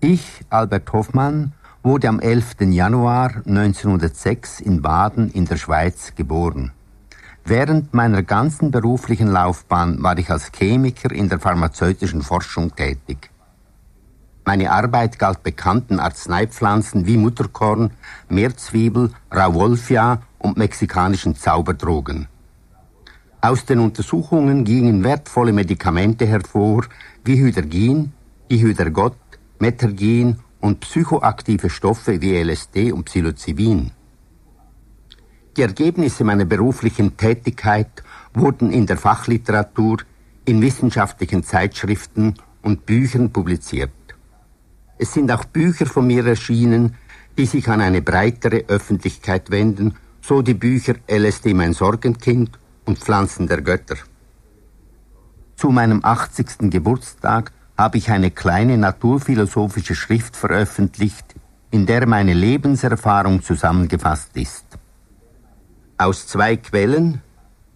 Ich, Albert Hoffmann, wurde am 11. Januar 1906 in Baden in der Schweiz geboren. Während meiner ganzen beruflichen Laufbahn war ich als Chemiker in der pharmazeutischen Forschung tätig. Meine Arbeit galt bekannten Arzneipflanzen wie Mutterkorn, Meerzwiebel, Rauwolfia und mexikanischen Zauberdrogen. Aus den Untersuchungen gingen wertvolle Medikamente hervor wie Hydrogin, Dihydrogot, Metergin und psychoaktive Stoffe wie LSD und Psilocybin. Die Ergebnisse meiner beruflichen Tätigkeit wurden in der Fachliteratur, in wissenschaftlichen Zeitschriften und Büchern publiziert. Es sind auch Bücher von mir erschienen, die sich an eine breitere Öffentlichkeit wenden, so die Bücher LSD mein Sorgenkind und Pflanzen der Götter. Zu meinem 80. Geburtstag habe ich eine kleine naturphilosophische Schrift veröffentlicht, in der meine Lebenserfahrung zusammengefasst ist. Aus zwei Quellen,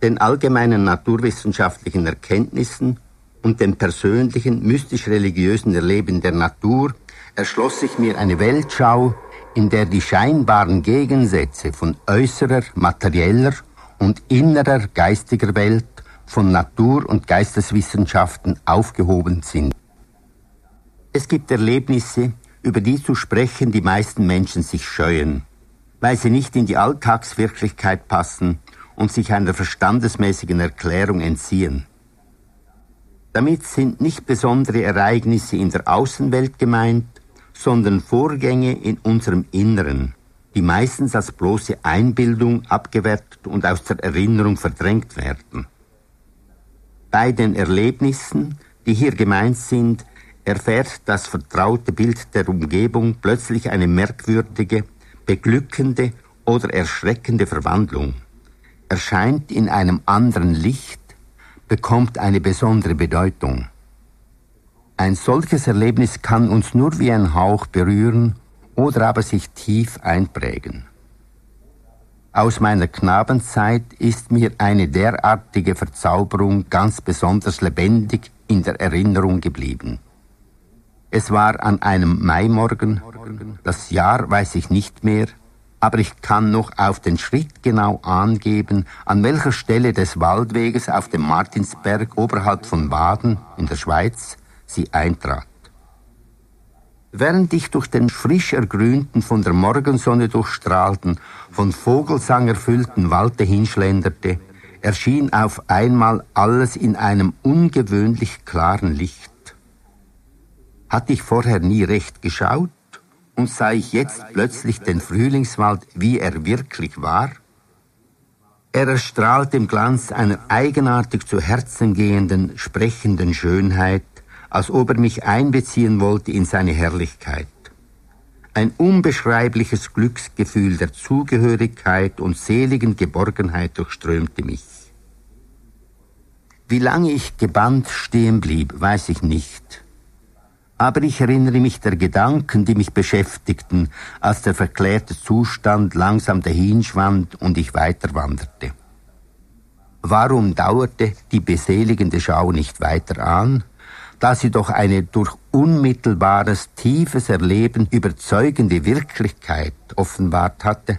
den allgemeinen naturwissenschaftlichen Erkenntnissen und dem persönlichen mystisch-religiösen Erleben der Natur, erschloss sich mir eine Weltschau, in der die scheinbaren Gegensätze von äußerer, materieller und innerer geistiger Welt von Natur- und Geisteswissenschaften aufgehoben sind. Es gibt Erlebnisse, über die zu sprechen die meisten Menschen sich scheuen, weil sie nicht in die Alltagswirklichkeit passen und sich einer verstandesmäßigen Erklärung entziehen. Damit sind nicht besondere Ereignisse in der Außenwelt gemeint, sondern Vorgänge in unserem Inneren, die meistens als bloße Einbildung abgewertet und aus der Erinnerung verdrängt werden. Bei den Erlebnissen, die hier gemeint sind, erfährt das vertraute Bild der Umgebung plötzlich eine merkwürdige, beglückende oder erschreckende Verwandlung, erscheint in einem anderen Licht, bekommt eine besondere Bedeutung. Ein solches Erlebnis kann uns nur wie ein Hauch berühren oder aber sich tief einprägen. Aus meiner Knabenzeit ist mir eine derartige Verzauberung ganz besonders lebendig in der Erinnerung geblieben. Es war an einem Maimorgen, das Jahr weiß ich nicht mehr, aber ich kann noch auf den Schritt genau angeben, an welcher Stelle des Waldweges auf dem Martinsberg oberhalb von Baden in der Schweiz sie eintrat. Während ich durch den frisch ergrünten, von der Morgensonne durchstrahlten, von Vogelsang erfüllten Walde hinschlenderte, erschien auf einmal alles in einem ungewöhnlich klaren Licht. Hatte ich vorher nie recht geschaut und sah ich jetzt plötzlich den Frühlingswald, wie er wirklich war? Er erstrahlt im Glanz einer eigenartig zu Herzen gehenden, sprechenden Schönheit, als ob er mich einbeziehen wollte in seine Herrlichkeit. Ein unbeschreibliches Glücksgefühl der Zugehörigkeit und seligen Geborgenheit durchströmte mich. Wie lange ich gebannt stehen blieb, weiß ich nicht aber ich erinnere mich der Gedanken, die mich beschäftigten, als der verklärte Zustand langsam dahinschwand und ich weiterwanderte. Warum dauerte die beseligende Schau nicht weiter an, da sie doch eine durch unmittelbares, tiefes Erleben überzeugende Wirklichkeit offenbart hatte?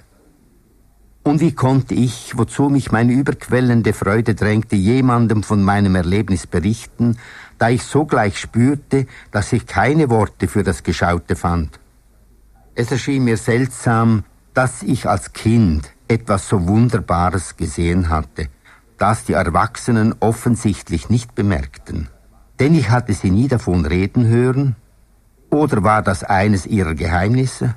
Und wie konnte ich, wozu mich meine überquellende Freude drängte, jemandem von meinem Erlebnis berichten, da ich sogleich spürte, dass ich keine Worte für das Geschaute fand. Es erschien mir seltsam, dass ich als Kind etwas so Wunderbares gesehen hatte, das die Erwachsenen offensichtlich nicht bemerkten. Denn ich hatte sie nie davon reden hören, oder war das eines ihrer Geheimnisse?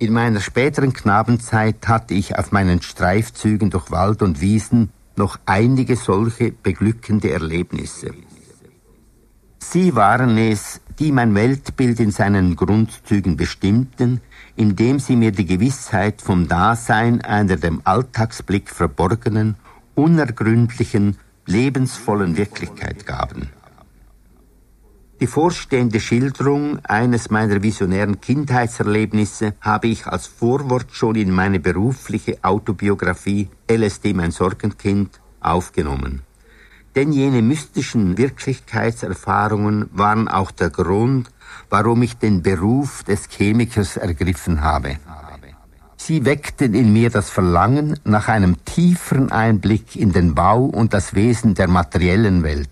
In meiner späteren Knabenzeit hatte ich auf meinen Streifzügen durch Wald und Wiesen noch einige solche beglückende Erlebnisse. Sie waren es, die mein Weltbild in seinen Grundzügen bestimmten, indem sie mir die Gewissheit vom Dasein einer dem Alltagsblick verborgenen, unergründlichen, lebensvollen Wirklichkeit gaben. Die vorstehende Schilderung eines meiner visionären Kindheitserlebnisse habe ich als Vorwort schon in meine berufliche Autobiografie LSD mein Sorgenkind aufgenommen. Denn jene mystischen Wirklichkeitserfahrungen waren auch der Grund, warum ich den Beruf des Chemikers ergriffen habe. Sie weckten in mir das Verlangen nach einem tieferen Einblick in den Bau und das Wesen der materiellen Welt.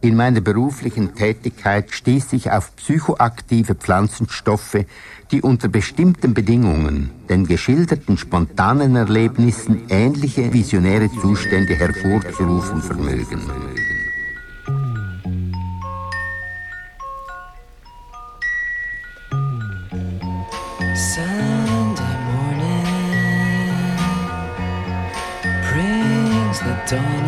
In meiner beruflichen Tätigkeit stieß ich auf psychoaktive Pflanzenstoffe, die unter bestimmten Bedingungen den geschilderten spontanen Erlebnissen ähnliche visionäre Zustände hervorzurufen vermögen. Sunday morning brings the dawn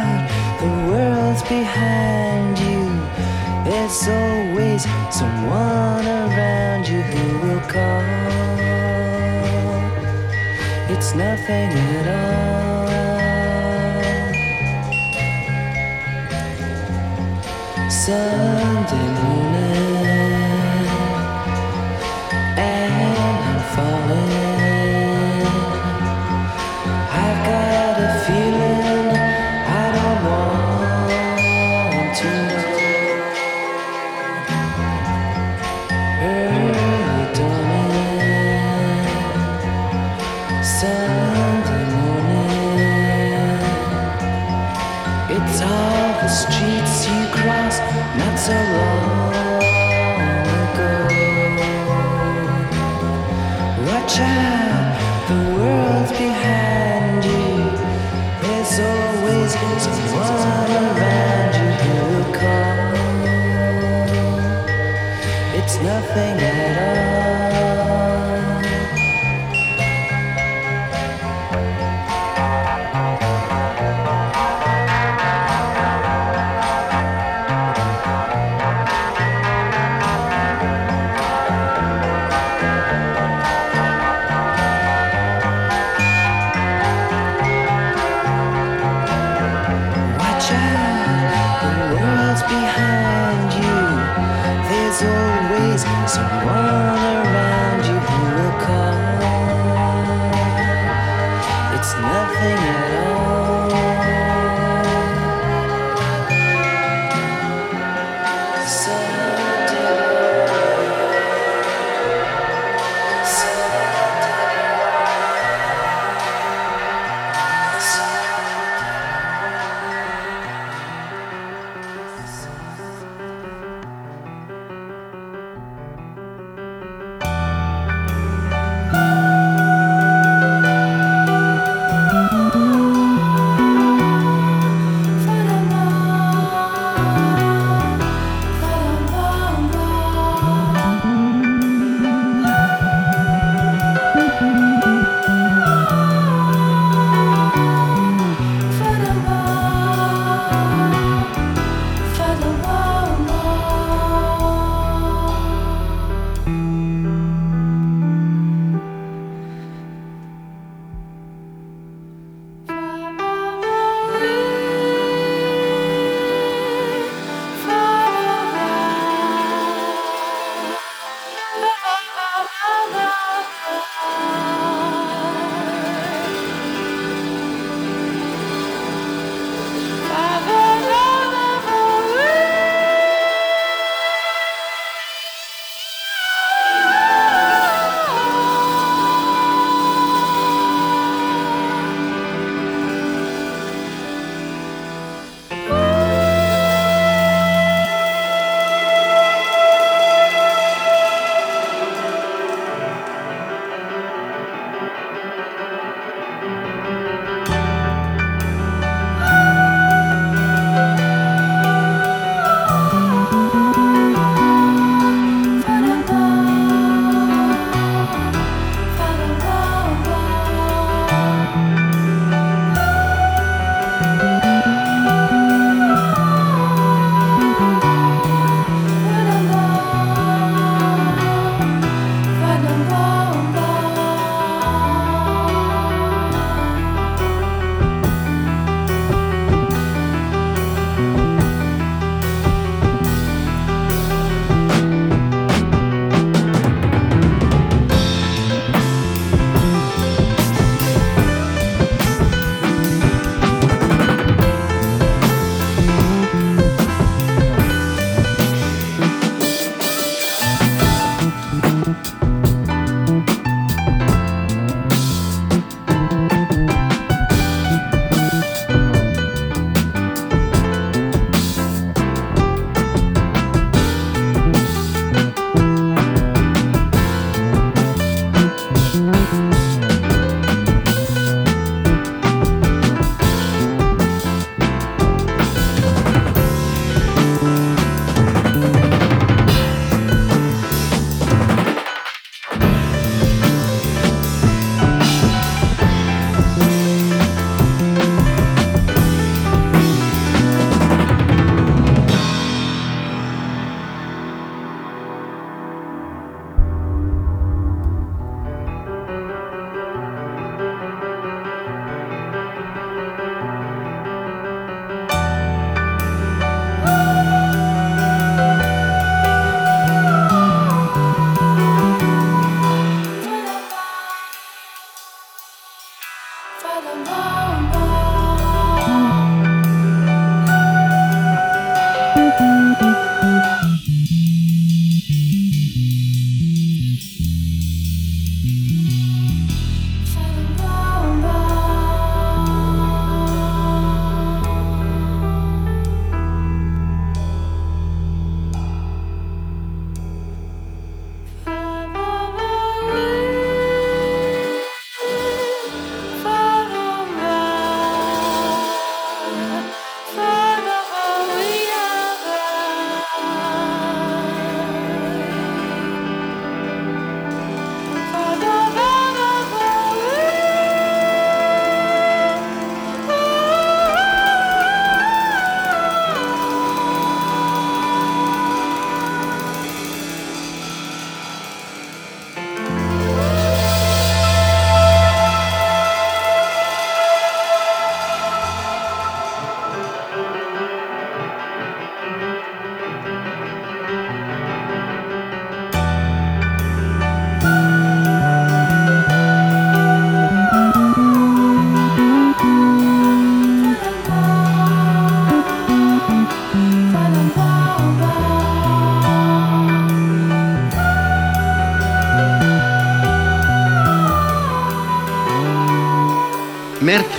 world's behind you. There's always someone around you who will call. It's nothing at all. Sunday morning, nothing else.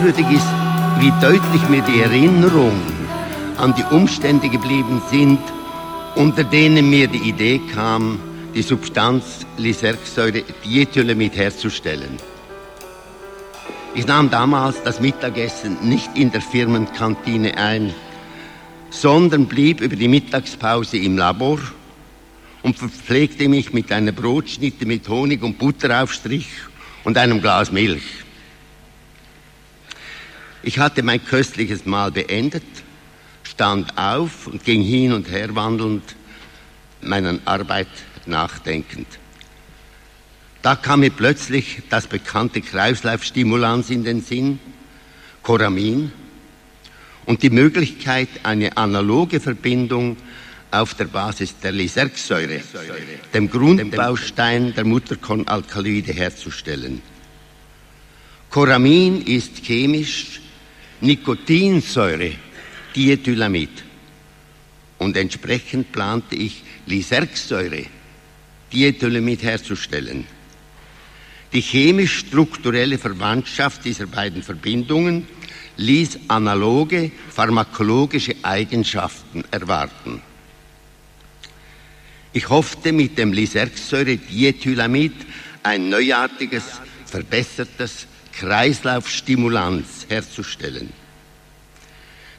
Merkwürdig ist, wie deutlich mir die Erinnerung an die Umstände geblieben sind, unter denen mir die Idee kam, die Substanz Lysergsäure Diethylamid herzustellen. Ich nahm damals das Mittagessen nicht in der Firmenkantine ein, sondern blieb über die Mittagspause im Labor und verpflegte mich mit einer Brotschnitte mit Honig und Butteraufstrich und einem Glas Milch. Ich hatte mein köstliches Mahl beendet, stand auf und ging hin und her wandelnd, meiner Arbeit nachdenkend. Da kam mir plötzlich das bekannte Kreislaufstimulans in den Sinn, Coramin, und die Möglichkeit, eine analoge Verbindung auf der Basis der Lysergsäure, dem Grundbaustein der Mutterkornalkaloide, herzustellen. Coramin ist chemisch Nikotinsäure, Diethylamid. Und entsprechend plante ich Lysergsäure, Diethylamid herzustellen. Die chemisch-strukturelle Verwandtschaft dieser beiden Verbindungen ließ analoge pharmakologische Eigenschaften erwarten. Ich hoffte mit dem Lysergsäure-Diethylamid ein neuartiges, verbessertes Kreislaufstimulans herzustellen.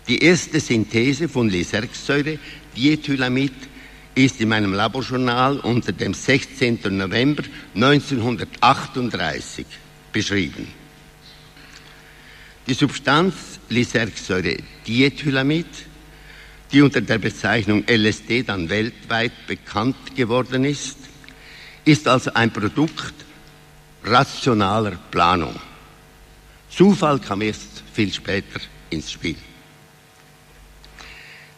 Die erste Synthese von Lysergsäure-Diethylamid ist in meinem Laborjournal unter dem 16. November 1938 beschrieben. Die Substanz Lysergsäure-Diethylamid die unter der Bezeichnung LSD dann weltweit bekannt geworden ist, ist also ein Produkt rationaler Planung. Zufall kam erst viel später ins Spiel.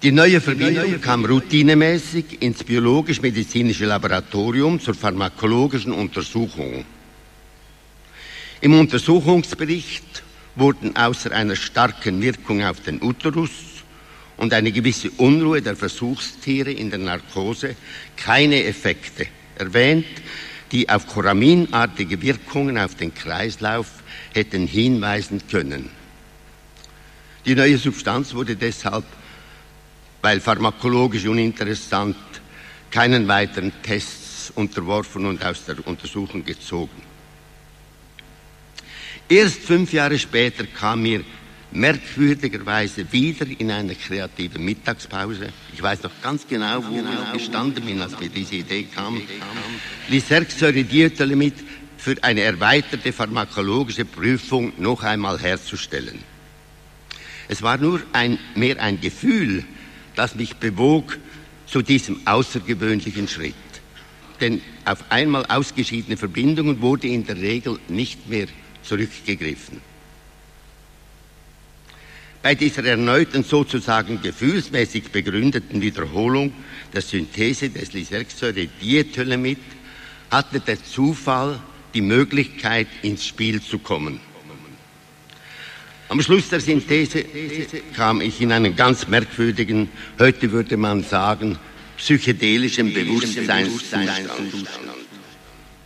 Die neue Verbindung kam routinemäßig ins biologisch-medizinische Laboratorium zur pharmakologischen Untersuchung. Im Untersuchungsbericht wurden außer einer starken Wirkung auf den Uterus und eine gewisse Unruhe der Versuchstiere in der Narkose keine Effekte erwähnt, die auf choraminartige Wirkungen auf den Kreislauf hätten hinweisen können. Die neue Substanz wurde deshalb, weil pharmakologisch uninteressant, keinen weiteren Tests unterworfen und aus der Untersuchung gezogen. Erst fünf Jahre später kam mir merkwürdigerweise wieder in einer kreativen Mittagspause. Ich weiß noch ganz genau, wo ich gestanden bin, als mir diese Idee kam. Lysergsäure-Diethylamid für eine erweiterte pharmakologische Prüfung noch einmal herzustellen. Es war nur ein, mehr ein Gefühl, das mich bewog zu diesem außergewöhnlichen Schritt. Denn auf einmal ausgeschiedene Verbindungen wurde in der Regel nicht mehr zurückgegriffen. Bei dieser erneuten sozusagen gefühlsmäßig begründeten Wiederholung der Synthese des Lysergsäure-Diethylamid hatte der Zufall die Möglichkeit, ins Spiel zu kommen. Am Schluss der Synthese kam ich in einen ganz merkwürdigen, heute würde man sagen, psychedelischen Bewusstseinszustand.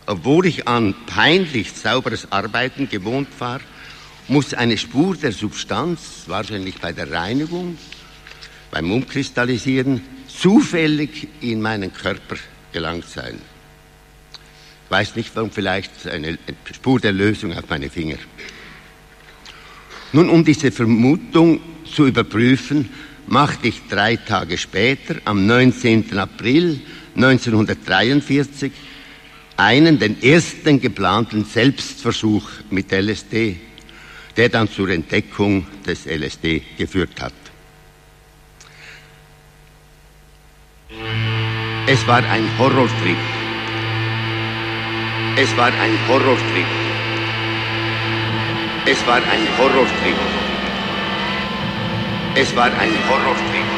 Obwohl ich an peinlich sauberes Arbeiten gewohnt war, muss eine Spur der Substanz, wahrscheinlich bei der Reinigung, beim Umkristallisieren, zufällig in meinen Körper gelangt sein. Weiß nicht, warum vielleicht eine Spur der Lösung auf meine Finger. Nun, um diese Vermutung zu überprüfen, machte ich drei Tage später, am 19. April 1943, einen, den ersten geplanten Selbstversuch mit LSD der dann zur Entdeckung des LSD geführt hat. Es war ein Horrortrip. Es war ein Horrortrip. Es war ein Horrortrip. Es war ein Horrortrip.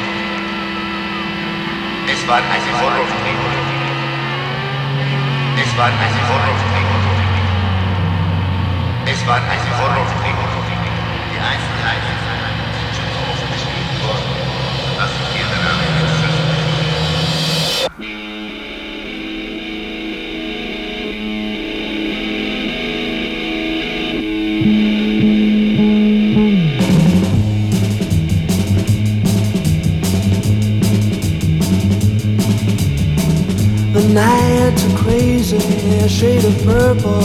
Es war ein Horrortrip. Es war ein Horrortrip. Es war ein Horrorfilm. Die Einzelheiten sind schon so oft beschrieben worden, dass ich nights are crazy, a shade of purple.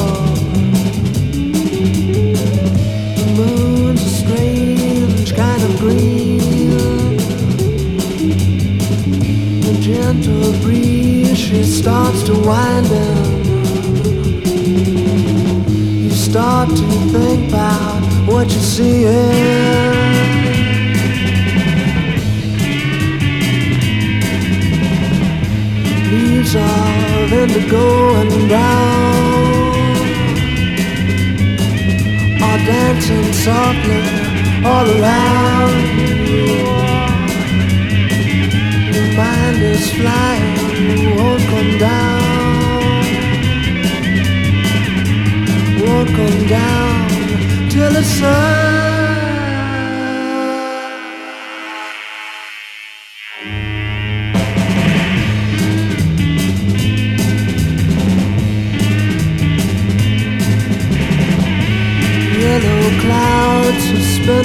The moon's a strange kind of green. The gentle breeze, she starts to wind down. You start to think about what you see. Leaves of indigo and brown are dancing softly all around. Your mind is flying, won't come down, won't come down till the sun.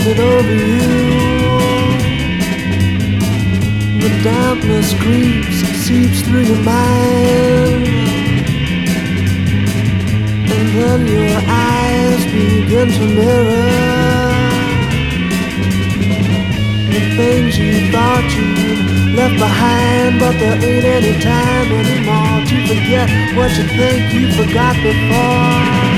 Suspended over you. The dampness creeps, and seeps through your mind. And then your eyes begin to mirror the things you thought you left behind, but there ain't any time anymore to forget what you think you forgot before.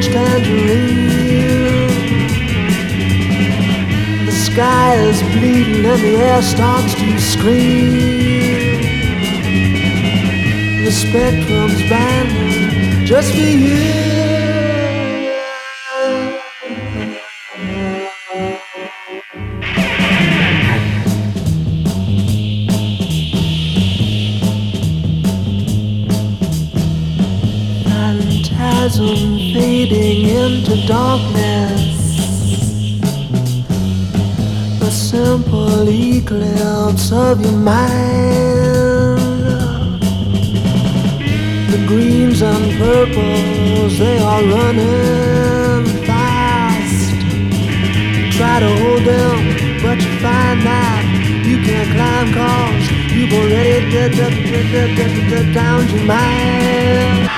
Orange tangerine. The sky is bleeding and the air starts to scream. The spectrum's bending just for you. Darkness. A simple eclipse of your mind. The greens and purples, they are running fast. You Try to hold them, but you find that you can't climb cause you've already d- d- d- down your mind.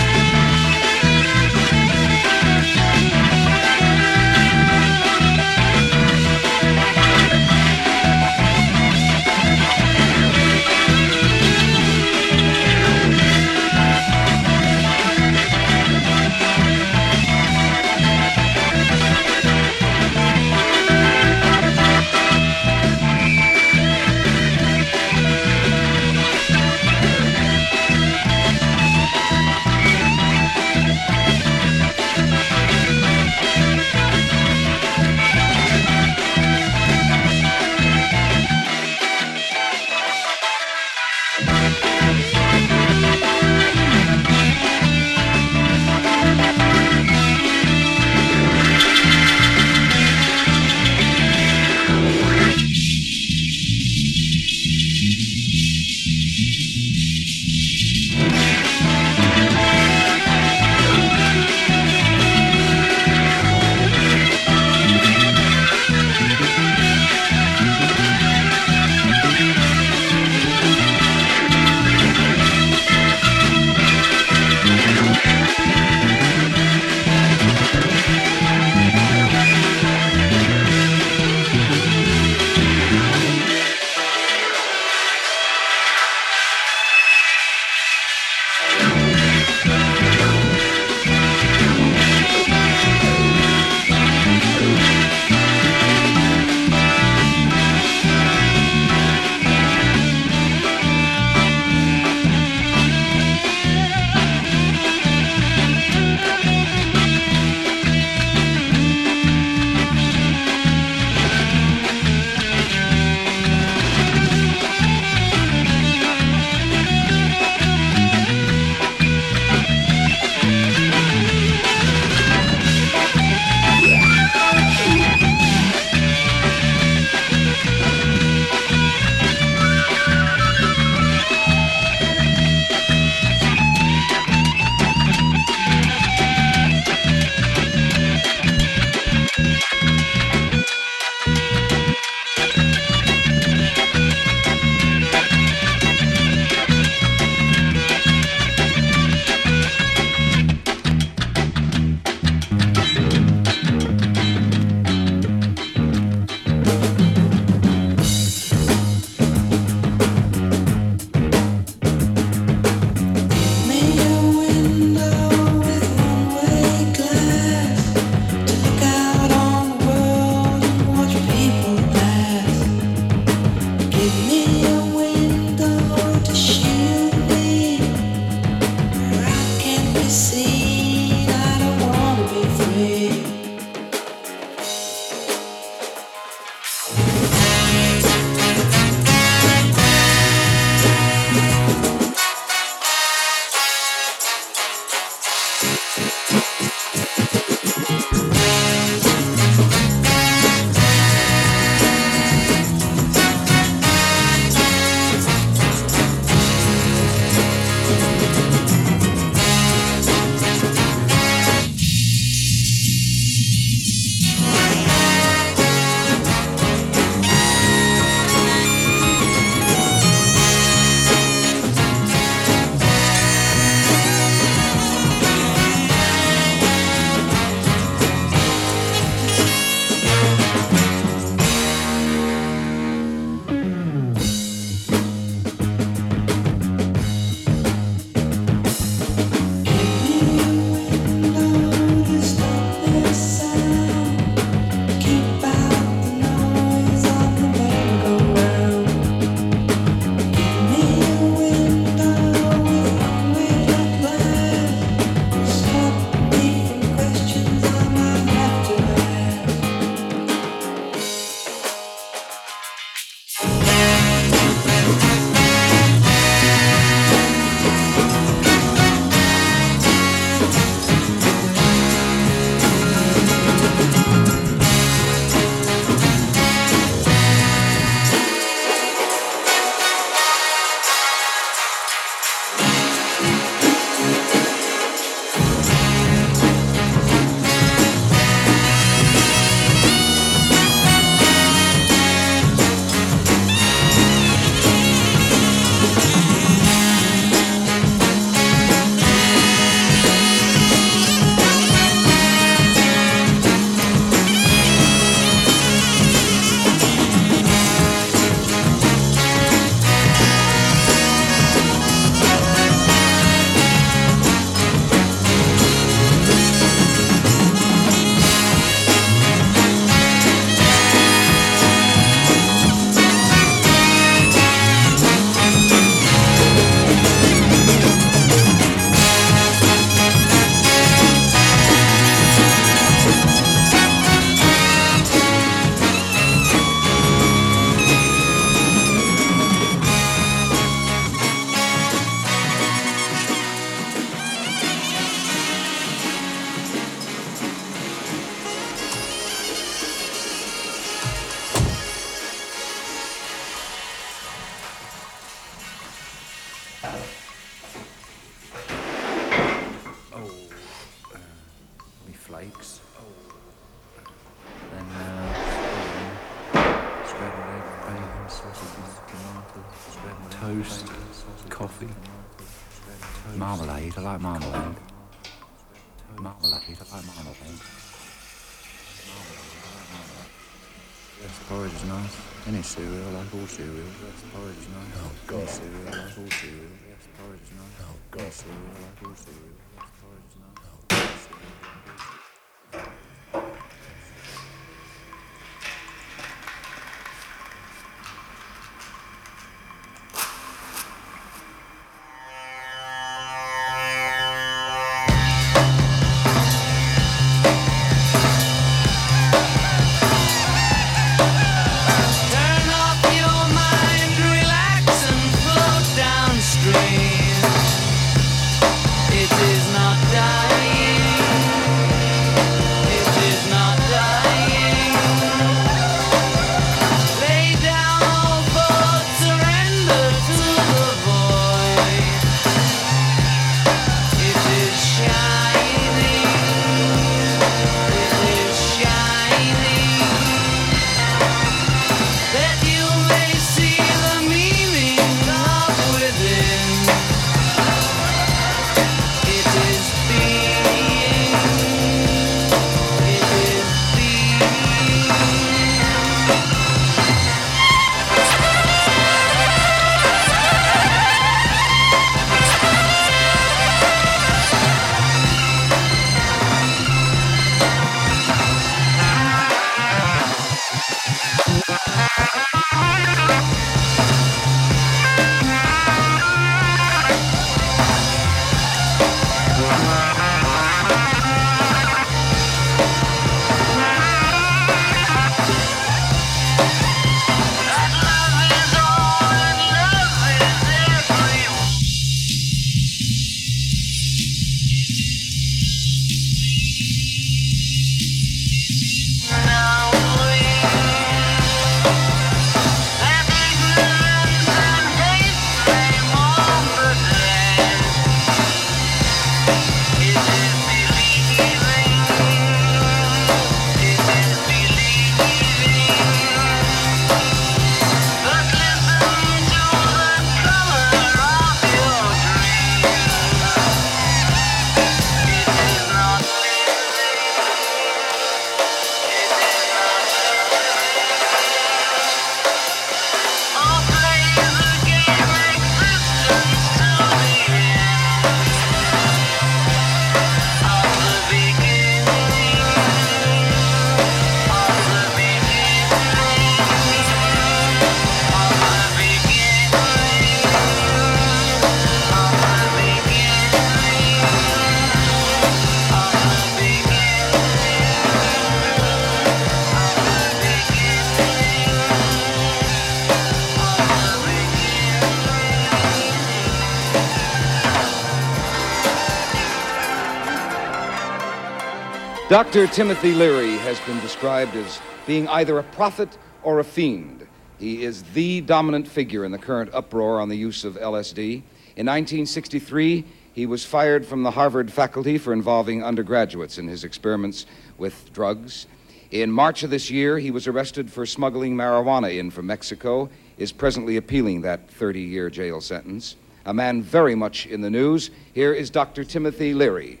Dr. Timothy Leary has been described as being either a prophet or a fiend. He is the dominant figure in the current uproar on the use of LSD. In 1963, he was fired from the Harvard faculty for involving undergraduates in his experiments with drugs. In March of this year, he was arrested for smuggling marijuana in from Mexico, is presently appealing that 30 year jail sentence. A man very much in the news. Here is Dr. Timothy Leary.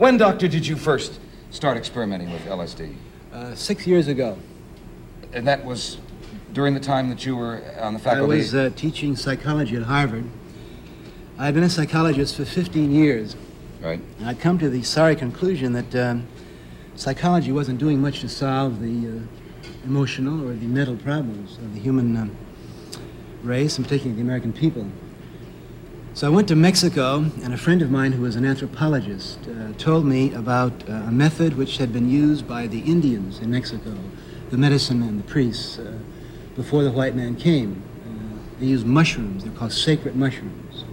When, Doctor, did you first start experimenting with LSD? Uh, six years ago. And that was during the time that you were on the faculty? I was uh, teaching psychology at Harvard. I'd been a psychologist for 15 years. Right. And I'd come to the sorry conclusion that um, psychology wasn't doing much to solve the uh, emotional or the mental problems of the human um, race, and particularly the American people. So I went to Mexico, and a friend of mine who was an anthropologist uh, told me about uh, a method which had been used by the Indians in Mexico, the medicine men, the priests, uh, before the white man came. Uh, they used mushrooms, they're called sacred mushrooms.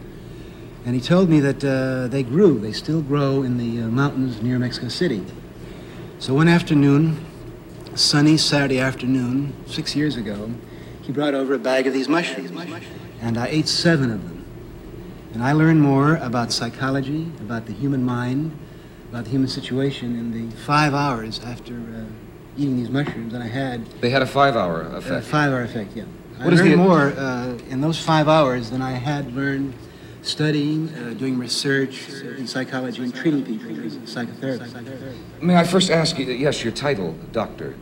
And he told me that uh, they grew, they still grow in the uh, mountains near Mexico City. So one afternoon, sunny Saturday afternoon, six years ago, he brought over a bag of these mushrooms, and I ate seven of them. And I learned more about psychology, about the human mind, about the human situation in the five hours after uh, eating these mushrooms than I had. They had a five-hour effect. A five-hour effect, yeah. What I is learned the- more uh, in those five hours than I had learned studying, uh, doing research in psychology, and treating people as a psychotherapist. May I first ask you, yes, your title, doctor?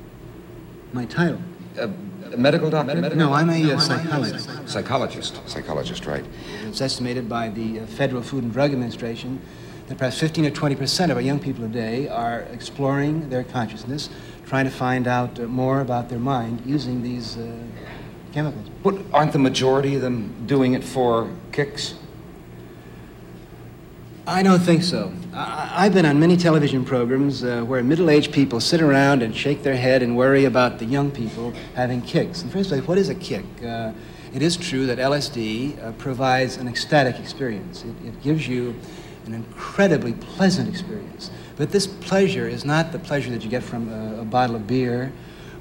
My title. A, a medical doctor? No, I'm a uh, psychologist. Psychologist. Psychologist, right. It's estimated by the uh, Federal Food and Drug Administration that perhaps 15 or 20 percent of our young people today are exploring their consciousness, trying to find out uh, more about their mind using these uh, chemicals. But aren't the majority of them doing it for kicks? I don't think so. I, I've been on many television programs uh, where middle-aged people sit around and shake their head and worry about the young people having kicks. The first place, what is a kick? Uh, it is true that LSD uh, provides an ecstatic experience. It, it gives you an incredibly pleasant experience. But this pleasure is not the pleasure that you get from a, a bottle of beer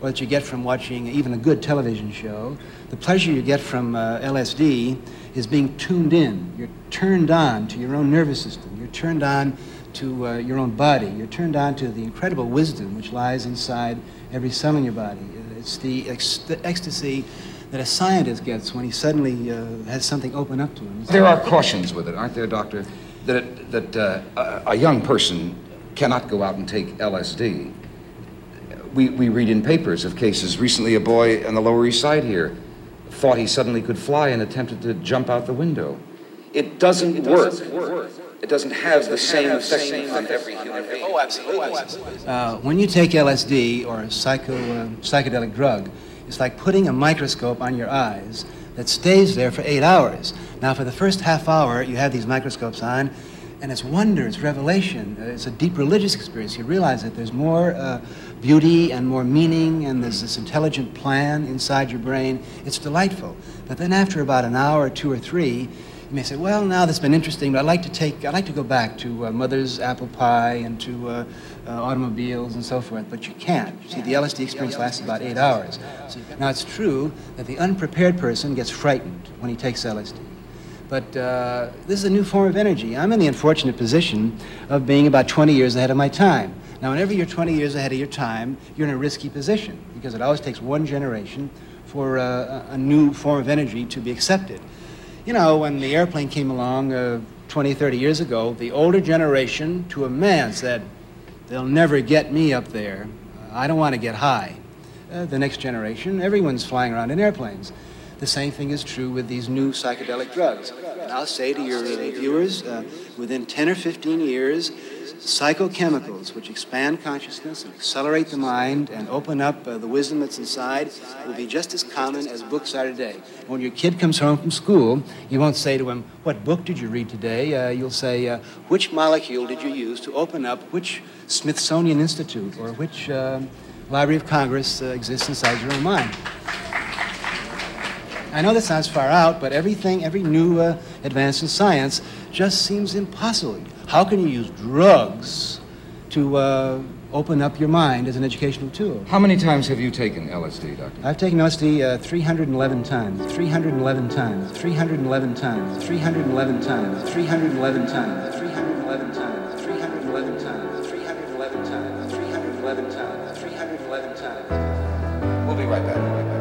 or that you get from watching even a good television show. The pleasure you get from uh, LSD is being tuned in. You're turned on to your own nervous system. You're turned on to uh, your own body. You're turned on to the incredible wisdom which lies inside every cell in your body. It's the, ex- the ecstasy that a scientist gets when he suddenly uh, has something open up to him. There are cautions with it, aren't there, doctor? That, it, that uh, a young person cannot go out and take LSD. We, we read in papers of cases. Recently, a boy on the Lower East Side here thought he suddenly could fly and attempted to jump out the window. It doesn't, work. It doesn't have the same effect on every human being. Oh, absolutely. Uh, when you take LSD or a psycho, uh, psychedelic drug, it's like putting a microscope on your eyes that stays there for eight hours. Now, for the first half hour, you have these microscopes on, and it's wonder, it's revelation, uh, it's a deep religious experience. You realize that there's more uh, beauty and more meaning, and there's this intelligent plan inside your brain. It's delightful. But then, after about an hour, or two or three, you may say, well, now that's been interesting, but I'd like to take, I'd like to go back to uh, mother's apple pie and to uh, uh, automobiles and so forth, but you can't. You see, the LSD experience lasts about eight hours. So, now, it's true that the unprepared person gets frightened when he takes LSD. But uh, this is a new form of energy. I'm in the unfortunate position of being about 20 years ahead of my time. Now, whenever you're 20 years ahead of your time, you're in a risky position because it always takes one generation for uh, a new form of energy to be accepted. You know, when the airplane came along uh, 20, 30 years ago, the older generation to a man said, They'll never get me up there. I don't want to get high. Uh, the next generation, everyone's flying around in airplanes. The same thing is true with these new psychedelic drugs. And I'll say to your viewers, uh, within 10 or 15 years, psychochemicals which expand consciousness and accelerate the mind and open up uh, the wisdom that's inside will be just as common as books are today. When your kid comes home from school, you won't say to him, What book did you read today? Uh, you'll say, uh, Which molecule did you use to open up which Smithsonian Institute or which uh, Library of Congress uh, exists inside your own mind? I know this sounds far out, but everything, every new uh, advance in science just seems impossible. How can you use drugs to uh, open up your mind as an educational tool? How many times have you taken LSD, Doctor? I've taken LSD uh, 311 times, 311 times, 311 times, 311 times, 311 times, 311 times, 311 times, 311 times, 311 times, 311 times. We'll be right back. We'll be right back.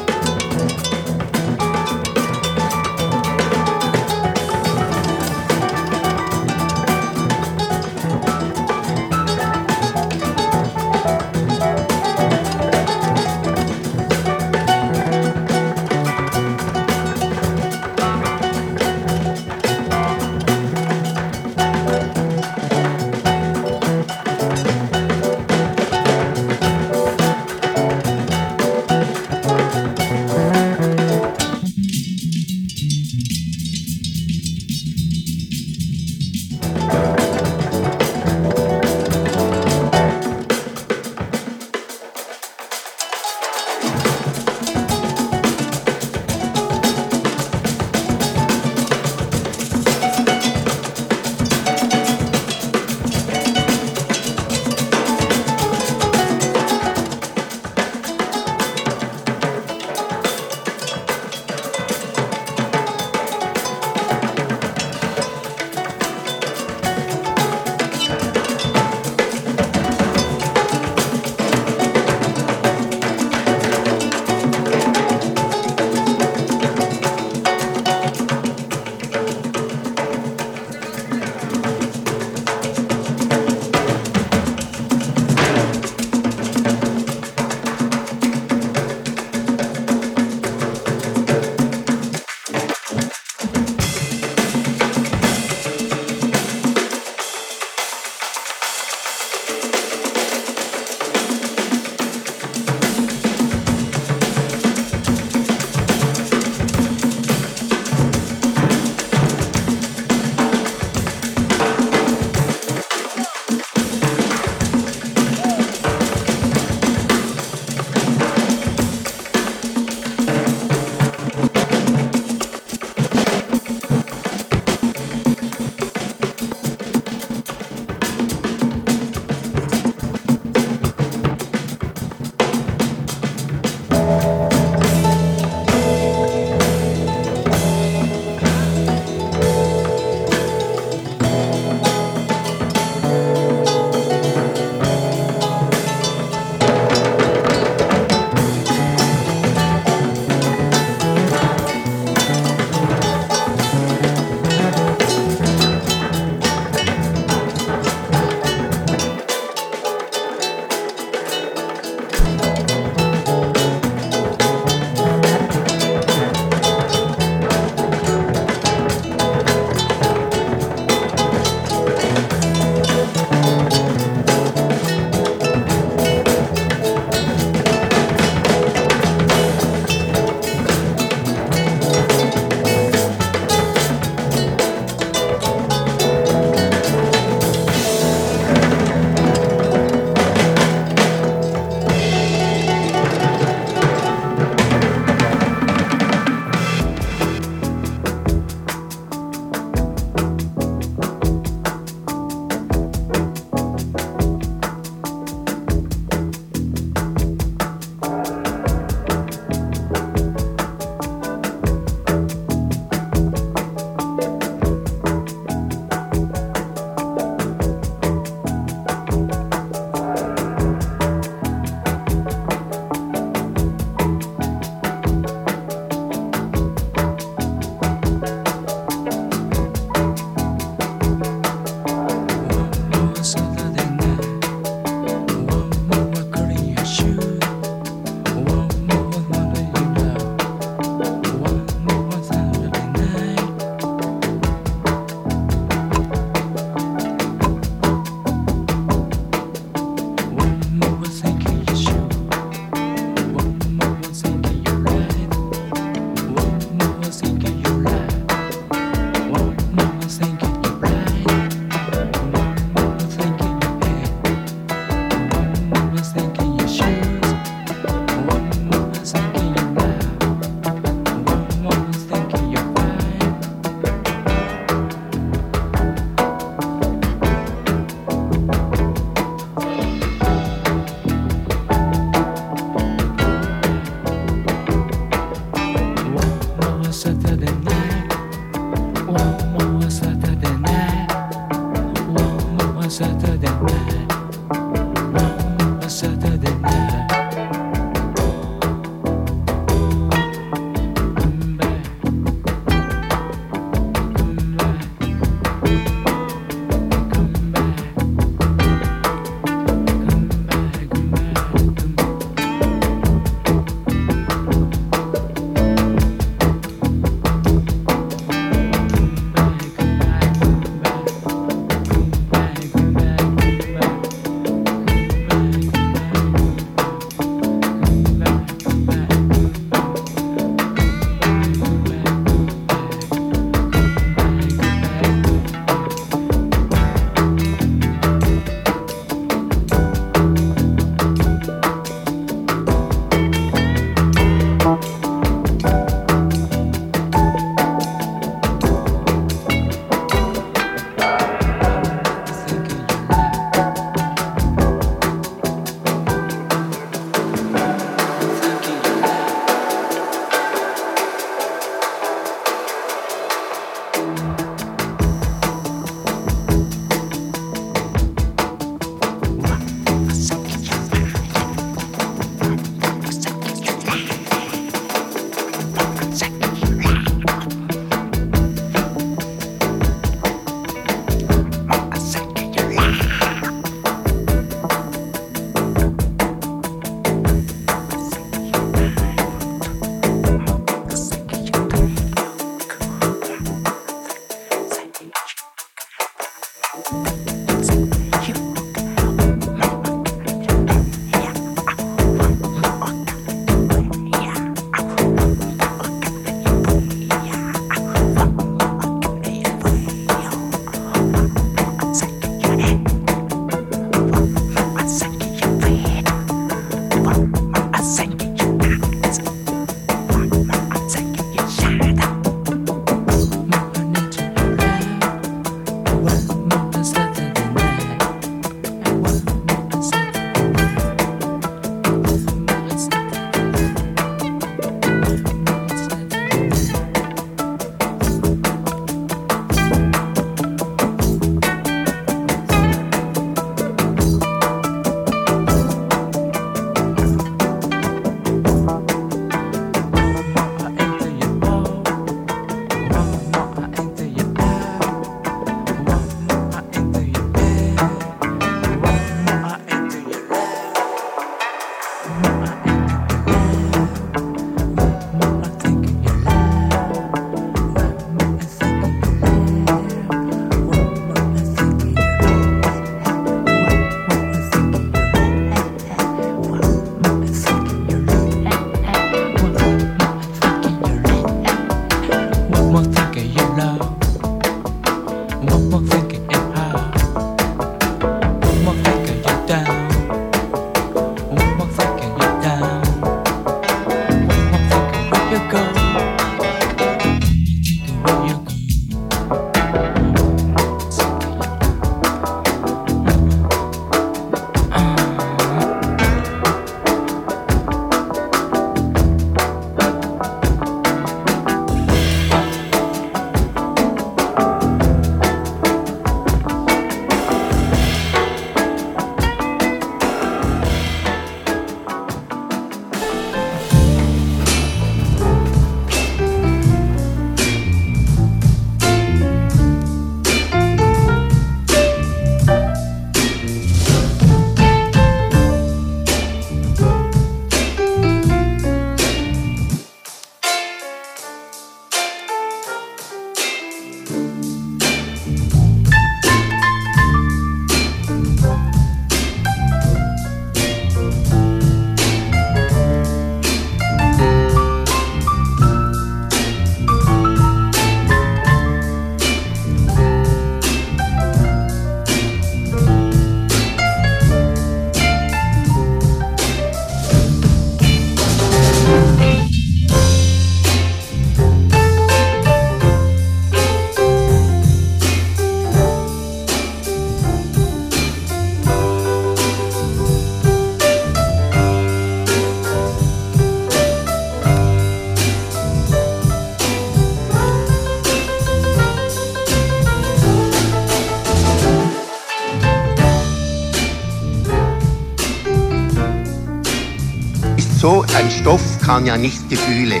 Kann ja nicht Gefühle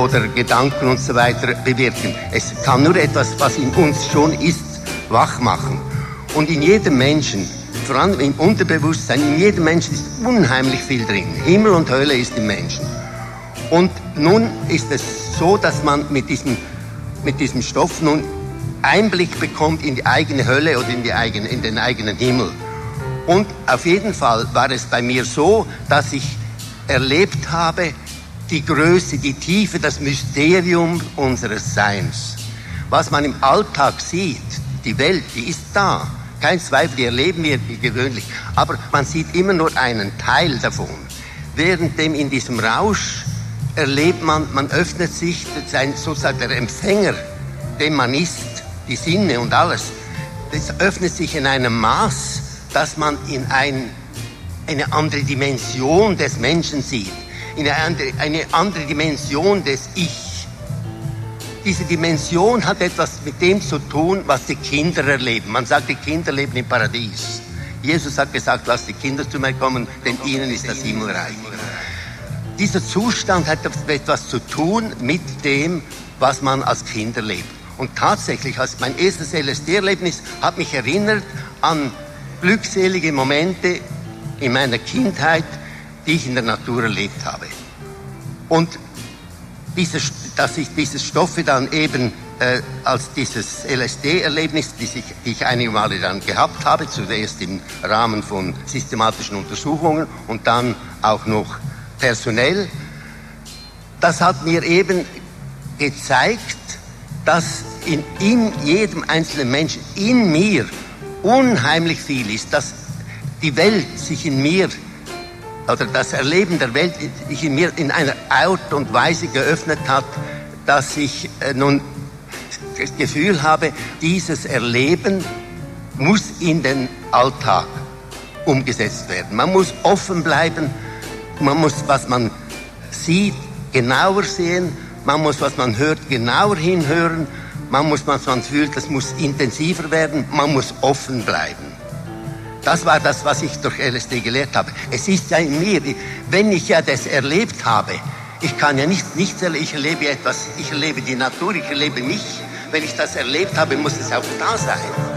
oder Gedanken und so weiter bewirken. Es kann nur etwas, was in uns schon ist, wach machen. Und in jedem Menschen, vor allem im Unterbewusstsein, in jedem Menschen ist unheimlich viel drin. Himmel und Hölle ist im Menschen. Und nun ist es so, dass man mit diesem, mit diesem Stoff nun Einblick bekommt in die eigene Hölle oder in, die eigene, in den eigenen Himmel. Und auf jeden Fall war es bei mir so, dass ich erlebt habe, die Größe, die Tiefe, das Mysterium unseres Seins. Was man im Alltag sieht, die Welt, die ist da. Kein Zweifel, die erleben wir gewöhnlich. Aber man sieht immer nur einen Teil davon. Währenddem in diesem Rausch erlebt man, man öffnet sich, sein, sozusagen der Empfänger, dem man ist, die Sinne und alles, das öffnet sich in einem Maß, dass man in ein, eine andere Dimension des Menschen sieht in eine andere, eine andere Dimension des Ich. Diese Dimension hat etwas mit dem zu tun, was die Kinder erleben. Man sagt, die Kinder leben im Paradies. Jesus hat gesagt, lass die Kinder zu mir kommen, denn ihnen ist das Himmelreich. Dieser Zustand hat etwas zu tun mit dem, was man als Kind erlebt. Und tatsächlich, als mein erstes LSD-Erlebnis hat mich erinnert an glückselige Momente in meiner Kindheit, die ich in der Natur erlebt habe. Und diese, dass ich diese Stoffe dann eben äh, als dieses LSD-Erlebnis, die, die ich einige Male dann gehabt habe, zuerst im Rahmen von systematischen Untersuchungen und dann auch noch personell, das hat mir eben gezeigt, dass in, in jedem einzelnen Menschen, in mir, unheimlich viel ist, dass die Welt sich in mir oder das Erleben der Welt sich in mir in einer Art und Weise geöffnet hat, dass ich äh, nun das Gefühl habe, dieses Erleben muss in den Alltag umgesetzt werden. Man muss offen bleiben, man muss, was man sieht, genauer sehen, man muss, was man hört, genauer hinhören, man muss, was man fühlt, das muss intensiver werden, man muss offen bleiben. Das war das, was ich durch LSD gelehrt habe. Es ist ja in mir, wenn ich ja das erlebt habe, ich kann ja nicht, nichts erleben, ich erlebe etwas, ich erlebe die Natur, ich erlebe mich. Wenn ich das erlebt habe, muss es auch da sein.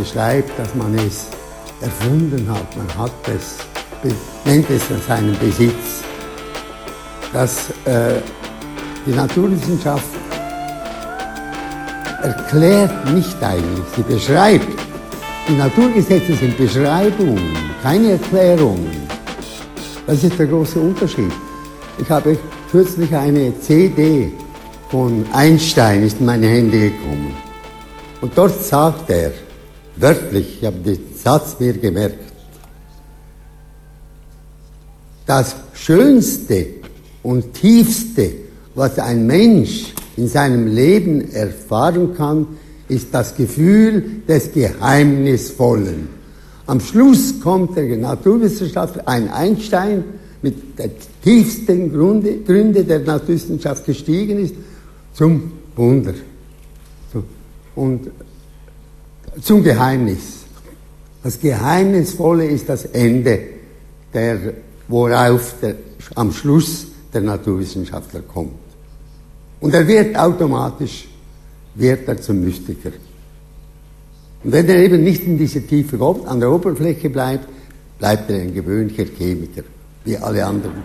Beschreibt, dass man es erfunden hat. Man hat es, nennt es seinen Besitz. Dass äh, die Naturwissenschaft erklärt nicht eigentlich, sie beschreibt. Die Naturgesetze sind Beschreibungen, keine Erklärungen. Das ist der große Unterschied. Ich habe kürzlich eine CD von Einstein ist in meine Hände gekommen. Und dort sagt er, wörtlich, ich habe den Satz mir gemerkt, das Schönste und Tiefste, was ein Mensch in seinem Leben erfahren kann, ist das Gefühl des Geheimnisvollen. Am Schluss kommt der Naturwissenschaftler, ein Einstein, mit der tiefsten Grunde, Gründe der Naturwissenschaft gestiegen ist, zum Wunder. Und zum Geheimnis. Das Geheimnisvolle ist das Ende, der, worauf der, am Schluss der Naturwissenschaftler kommt. Und er wird automatisch, wird er zum Mystiker. Und wenn er eben nicht in diese Tiefe kommt, an der Oberfläche bleibt, bleibt er ein gewöhnlicher Chemiker, wie alle anderen.